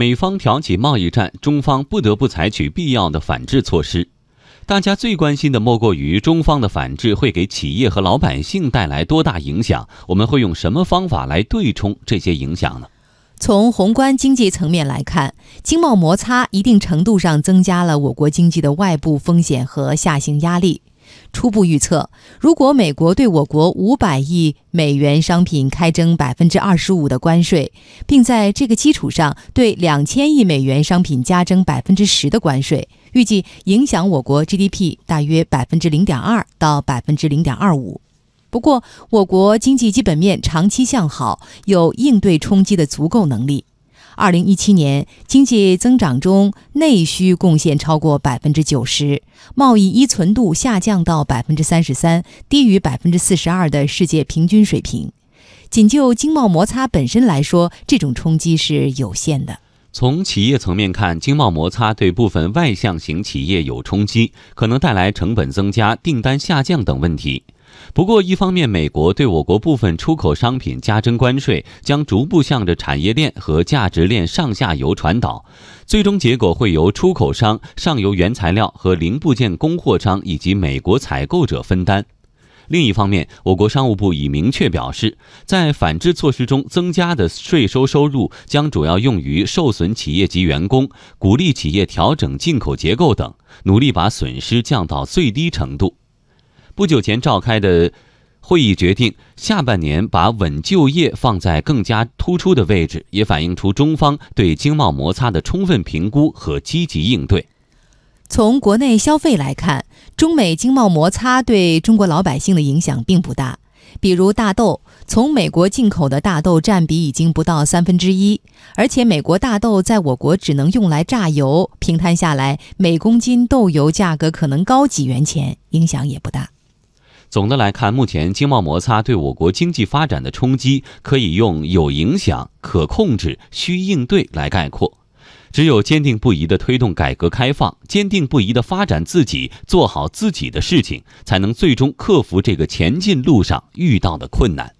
美方挑起贸易战，中方不得不采取必要的反制措施。大家最关心的莫过于中方的反制会给企业和老百姓带来多大影响？我们会用什么方法来对冲这些影响呢？从宏观经济层面来看，经贸摩擦一定程度上增加了我国经济的外部风险和下行压力。初步预测，如果美国对我国五百亿美元商品开征百分之二十五的关税，并在这个基础上对两千亿美元商品加征百分之十的关税，预计影响我国 GDP 大约百分之零点二到百分之零点二五。不过，我国经济基本面长期向好，有应对冲击的足够能力。二零一七年经济增长中，内需贡献超过百分之九十，贸易依存度下降到百分之三十三，低于百分之四十二的世界平均水平。仅就经贸摩擦本身来说，这种冲击是有限的。从企业层面看，经贸摩擦对部分外向型企业有冲击，可能带来成本增加、订单下降等问题。不过，一方面，美国对我国部分出口商品加征关税，将逐步向着产业链和价值链上下游传导，最终结果会由出口商、上游原材料和零部件供货商以及美国采购者分担。另一方面，我国商务部已明确表示，在反制措施中增加的税收收入将主要用于受损企业及员工，鼓励企业调整进口结构等，努力把损失降到最低程度。不久前召开的会议决定，下半年把稳就业放在更加突出的位置，也反映出中方对经贸摩擦的充分评估和积极应对。从国内消费来看，中美经贸摩擦对中国老百姓的影响并不大。比如大豆，从美国进口的大豆占比已经不到三分之一，而且美国大豆在我国只能用来榨油，平摊下来，每公斤豆油价格可能高几元钱，影响也不大。总的来看，目前经贸摩擦对我国经济发展的冲击，可以用有影响、可控制、需应对来概括。只有坚定不移地推动改革开放，坚定不移地发展自己，做好自己的事情，才能最终克服这个前进路上遇到的困难。